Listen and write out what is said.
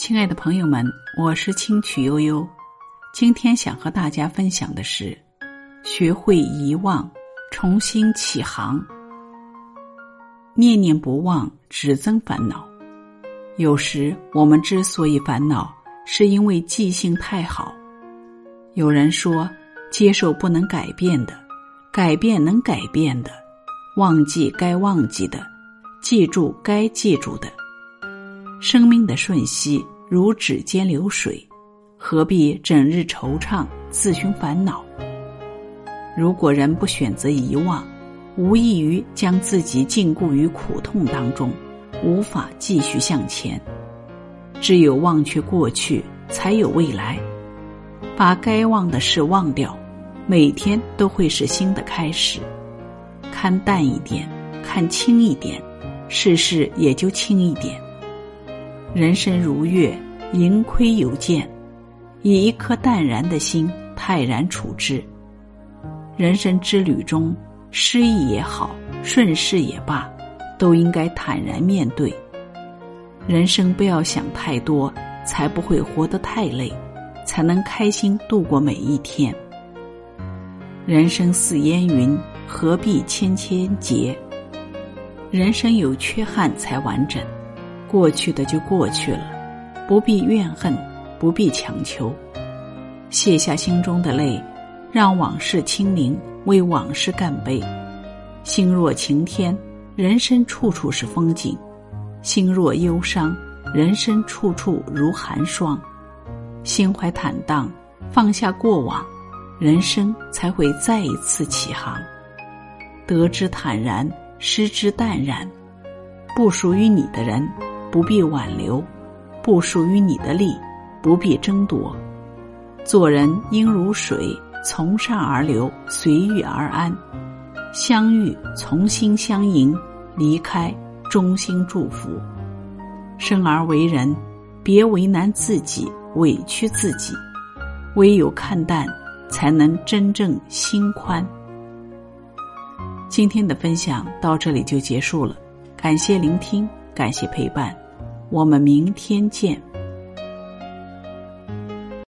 亲爱的朋友们，我是清曲悠悠。今天想和大家分享的是：学会遗忘，重新起航。念念不忘，只增烦恼。有时我们之所以烦恼，是因为记性太好。有人说，接受不能改变的，改变能改变的，忘记该忘记的，记住该记住的。生命的瞬息如指尖流水，何必整日惆怅、自寻烦恼？如果人不选择遗忘，无异于将自己禁锢于苦痛当中，无法继续向前。只有忘却过去，才有未来。把该忘的事忘掉，每天都会是新的开始。看淡一点，看轻一点，世事也就轻一点。人生如月，盈亏有见，以一颗淡然的心泰然处之。人生之旅中，失意也好，顺势也罢，都应该坦然面对。人生不要想太多，才不会活得太累，才能开心度过每一天。人生似烟云，何必千千结？人生有缺憾才完整。过去的就过去了，不必怨恨，不必强求，卸下心中的泪，让往事清零，为往事干杯。心若晴天，人生处处是风景；心若忧伤，人生处处如寒霜。心怀坦荡，放下过往，人生才会再一次起航。得之坦然，失之淡然。不属于你的人。不必挽留，不属于你的利，不必争夺。做人应如水，从善而流，随遇而安。相遇从心相迎，离开衷心祝福。生而为人，别为难自己，委屈自己。唯有看淡，才能真正心宽。今天的分享到这里就结束了，感谢聆听。感谢陪伴，我们明天见。